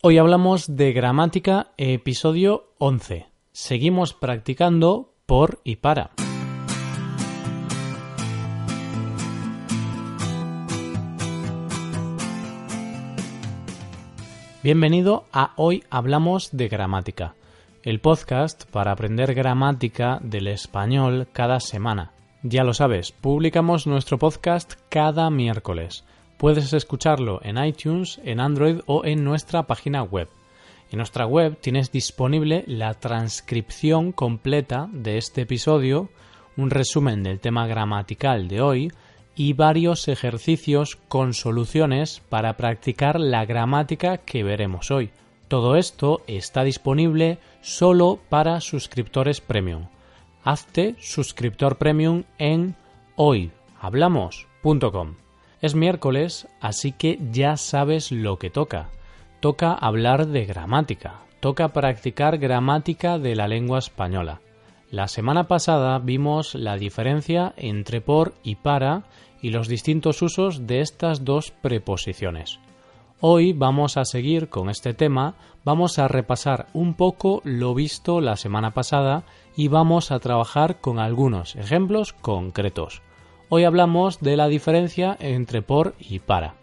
Hoy hablamos de gramática, episodio 11. Seguimos practicando por y para. Bienvenido a Hoy Hablamos de Gramática, el podcast para aprender gramática del español cada semana. Ya lo sabes, publicamos nuestro podcast cada miércoles. Puedes escucharlo en iTunes, en Android o en nuestra página web. En nuestra web tienes disponible la transcripción completa de este episodio, un resumen del tema gramatical de hoy y varios ejercicios con soluciones para practicar la gramática que veremos hoy. Todo esto está disponible solo para suscriptores premium. Hazte suscriptor premium en hoyhablamos.com. Es miércoles, así que ya sabes lo que toca. Toca hablar de gramática, toca practicar gramática de la lengua española. La semana pasada vimos la diferencia entre por y para y los distintos usos de estas dos preposiciones. Hoy vamos a seguir con este tema, vamos a repasar un poco lo visto la semana pasada y vamos a trabajar con algunos ejemplos concretos. Hoy hablamos de la diferencia entre por y para.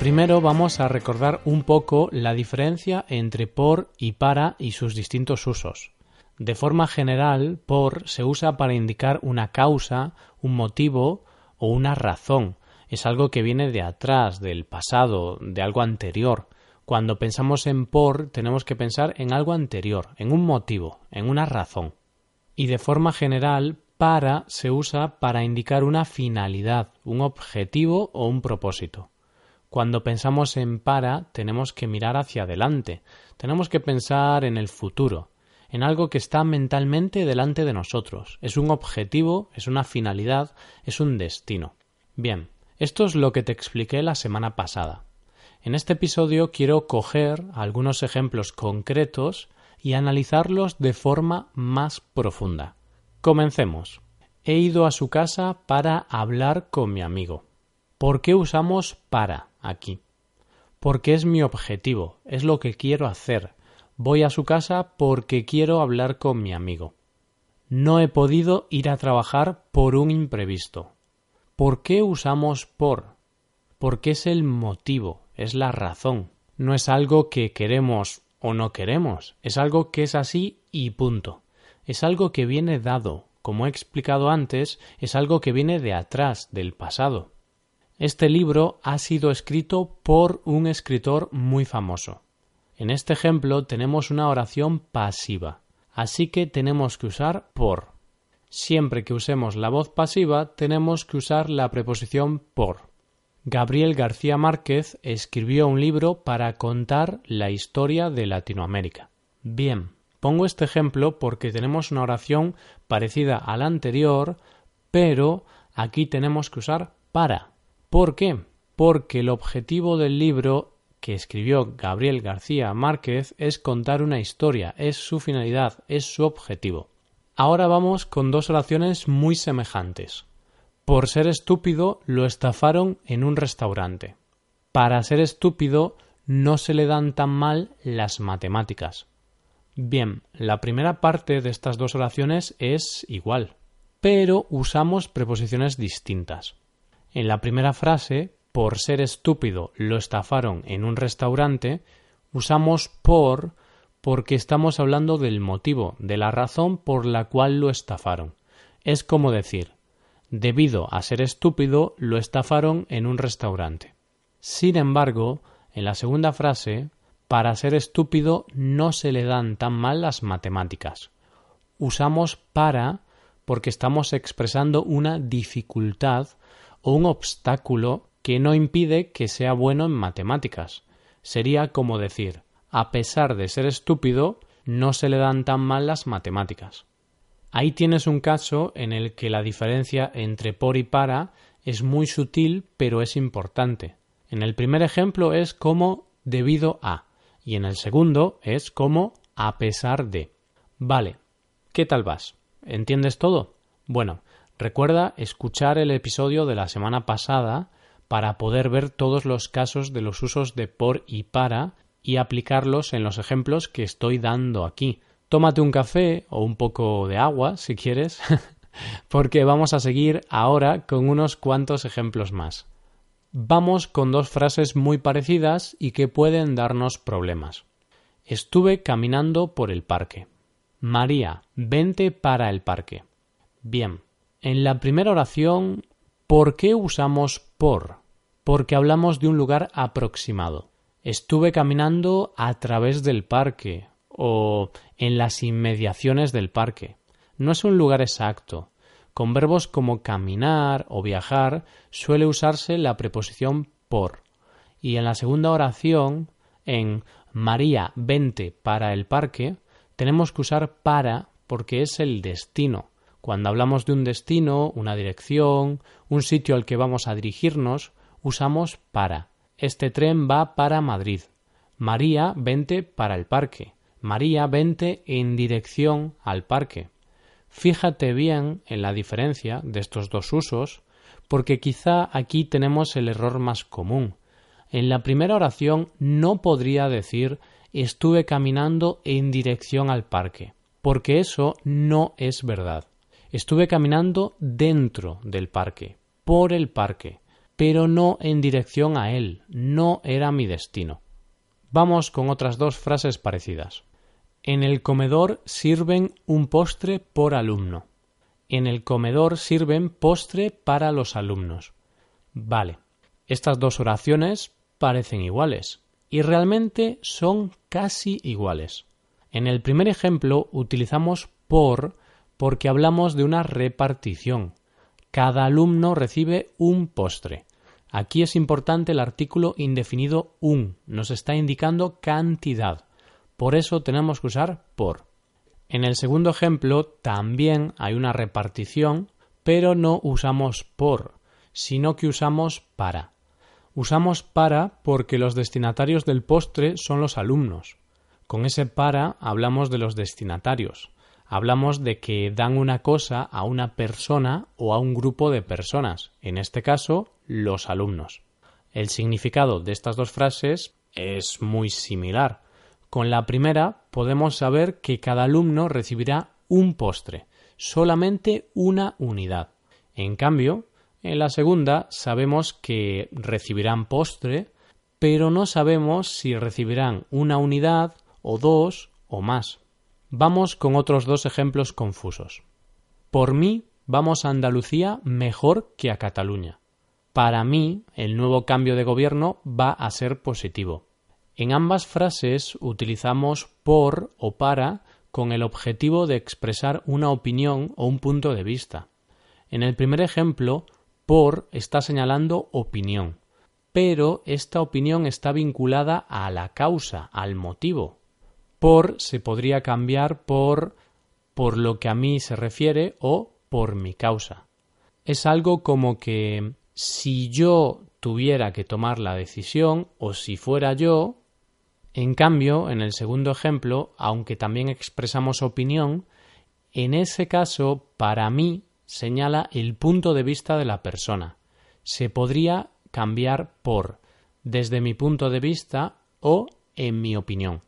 Primero vamos a recordar un poco la diferencia entre por y para y sus distintos usos. De forma general, por se usa para indicar una causa, un motivo o una razón. Es algo que viene de atrás, del pasado, de algo anterior. Cuando pensamos en por, tenemos que pensar en algo anterior, en un motivo, en una razón. Y de forma general, para se usa para indicar una finalidad, un objetivo o un propósito. Cuando pensamos en para, tenemos que mirar hacia adelante, tenemos que pensar en el futuro, en algo que está mentalmente delante de nosotros. Es un objetivo, es una finalidad, es un destino. Bien, esto es lo que te expliqué la semana pasada. En este episodio quiero coger algunos ejemplos concretos y analizarlos de forma más profunda. Comencemos. He ido a su casa para hablar con mi amigo. ¿Por qué usamos para aquí? Porque es mi objetivo, es lo que quiero hacer. Voy a su casa porque quiero hablar con mi amigo. No he podido ir a trabajar por un imprevisto. ¿Por qué usamos por? Porque es el motivo, es la razón. No es algo que queremos o no queremos, es algo que es así y punto. Es algo que viene dado, como he explicado antes, es algo que viene de atrás, del pasado. Este libro ha sido escrito por un escritor muy famoso. En este ejemplo tenemos una oración pasiva, así que tenemos que usar por. Siempre que usemos la voz pasiva tenemos que usar la preposición por. Gabriel García Márquez escribió un libro para contar la historia de Latinoamérica. Bien, pongo este ejemplo porque tenemos una oración parecida a la anterior, pero aquí tenemos que usar para. ¿Por qué? Porque el objetivo del libro que escribió Gabriel García Márquez es contar una historia, es su finalidad, es su objetivo. Ahora vamos con dos oraciones muy semejantes. Por ser estúpido lo estafaron en un restaurante. Para ser estúpido no se le dan tan mal las matemáticas. Bien, la primera parte de estas dos oraciones es igual, pero usamos preposiciones distintas. En la primera frase, por ser estúpido lo estafaron en un restaurante, usamos por porque estamos hablando del motivo, de la razón por la cual lo estafaron. Es como decir debido a ser estúpido, lo estafaron en un restaurante. Sin embargo, en la segunda frase, para ser estúpido no se le dan tan mal las matemáticas. Usamos para porque estamos expresando una dificultad o un obstáculo que no impide que sea bueno en matemáticas. Sería como decir, a pesar de ser estúpido, no se le dan tan mal las matemáticas. Ahí tienes un caso en el que la diferencia entre por y para es muy sutil pero es importante. En el primer ejemplo es como debido a y en el segundo es como a pesar de. Vale, ¿qué tal vas? ¿Entiendes todo? Bueno, recuerda escuchar el episodio de la semana pasada para poder ver todos los casos de los usos de por y para y aplicarlos en los ejemplos que estoy dando aquí. Tómate un café o un poco de agua si quieres, porque vamos a seguir ahora con unos cuantos ejemplos más. Vamos con dos frases muy parecidas y que pueden darnos problemas. Estuve caminando por el parque. María, vente para el parque. Bien, en la primera oración, ¿por qué usamos por? Porque hablamos de un lugar aproximado. Estuve caminando a través del parque o en las inmediaciones del parque. No es un lugar exacto. Con verbos como caminar o viajar suele usarse la preposición por. Y en la segunda oración, en María, vente para el parque, tenemos que usar para porque es el destino. Cuando hablamos de un destino, una dirección, un sitio al que vamos a dirigirnos, usamos para. Este tren va para Madrid. María, vente para el parque. María, vente en dirección al parque. Fíjate bien en la diferencia de estos dos usos, porque quizá aquí tenemos el error más común. En la primera oración no podría decir estuve caminando en dirección al parque, porque eso no es verdad. Estuve caminando dentro del parque, por el parque, pero no en dirección a él, no era mi destino. Vamos con otras dos frases parecidas. En el comedor sirven un postre por alumno. En el comedor sirven postre para los alumnos. Vale, estas dos oraciones parecen iguales y realmente son casi iguales. En el primer ejemplo utilizamos por porque hablamos de una repartición. Cada alumno recibe un postre. Aquí es importante el artículo indefinido un, nos está indicando cantidad. Por eso tenemos que usar por. En el segundo ejemplo también hay una repartición, pero no usamos por, sino que usamos para. Usamos para porque los destinatarios del postre son los alumnos. Con ese para hablamos de los destinatarios. Hablamos de que dan una cosa a una persona o a un grupo de personas, en este caso los alumnos. El significado de estas dos frases es muy similar. Con la primera podemos saber que cada alumno recibirá un postre, solamente una unidad. En cambio, en la segunda sabemos que recibirán postre, pero no sabemos si recibirán una unidad o dos o más. Vamos con otros dos ejemplos confusos. Por mí vamos a Andalucía mejor que a Cataluña. Para mí, el nuevo cambio de gobierno va a ser positivo. En ambas frases utilizamos por o para con el objetivo de expresar una opinión o un punto de vista. En el primer ejemplo, por está señalando opinión, pero esta opinión está vinculada a la causa, al motivo, por se podría cambiar por por lo que a mí se refiere o por mi causa. Es algo como que si yo tuviera que tomar la decisión o si fuera yo, en cambio, en el segundo ejemplo, aunque también expresamos opinión, en ese caso, para mí, señala el punto de vista de la persona. Se podría cambiar por desde mi punto de vista o en mi opinión.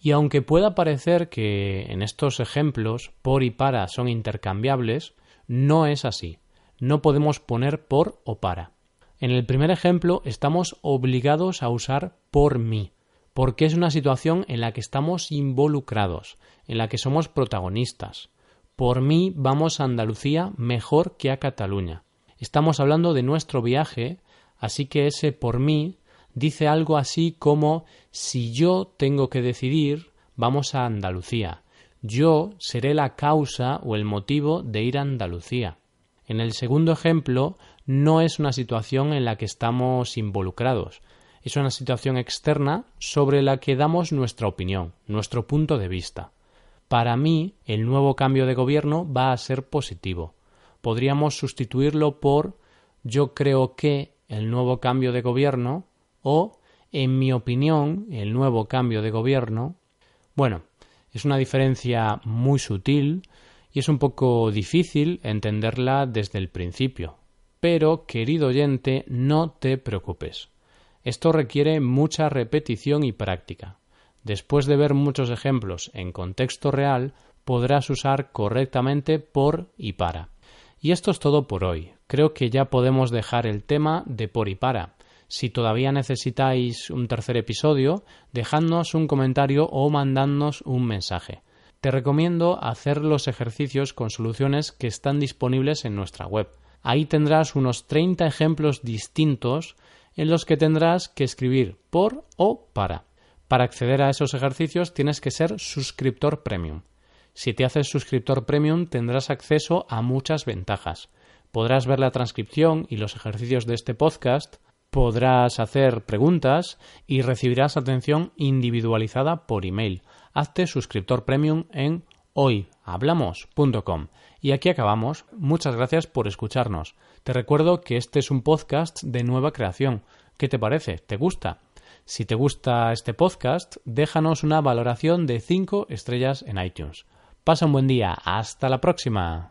Y aunque pueda parecer que en estos ejemplos por y para son intercambiables, no es así. No podemos poner por o para. En el primer ejemplo estamos obligados a usar por mí, porque es una situación en la que estamos involucrados, en la que somos protagonistas. Por mí vamos a Andalucía mejor que a Cataluña. Estamos hablando de nuestro viaje, así que ese por mí dice algo así como si yo tengo que decidir, vamos a Andalucía. Yo seré la causa o el motivo de ir a Andalucía. En el segundo ejemplo, no es una situación en la que estamos involucrados, es una situación externa sobre la que damos nuestra opinión, nuestro punto de vista. Para mí, el nuevo cambio de gobierno va a ser positivo. Podríamos sustituirlo por yo creo que el nuevo cambio de gobierno o, en mi opinión, el nuevo cambio de gobierno. Bueno, es una diferencia muy sutil y es un poco difícil entenderla desde el principio. Pero, querido oyente, no te preocupes. Esto requiere mucha repetición y práctica. Después de ver muchos ejemplos en contexto real, podrás usar correctamente por y para. Y esto es todo por hoy. Creo que ya podemos dejar el tema de por y para. Si todavía necesitáis un tercer episodio, dejadnos un comentario o mandadnos un mensaje. Te recomiendo hacer los ejercicios con soluciones que están disponibles en nuestra web. Ahí tendrás unos 30 ejemplos distintos en los que tendrás que escribir por o para. Para acceder a esos ejercicios tienes que ser suscriptor premium. Si te haces suscriptor premium tendrás acceso a muchas ventajas. Podrás ver la transcripción y los ejercicios de este podcast, podrás hacer preguntas y recibirás atención individualizada por email. Hazte suscriptor premium en hoyhablamos.com. Y aquí acabamos. Muchas gracias por escucharnos. Te recuerdo que este es un podcast de nueva creación. ¿Qué te parece? ¿Te gusta? Si te gusta este podcast, déjanos una valoración de 5 estrellas en iTunes. Pasa un buen día. Hasta la próxima.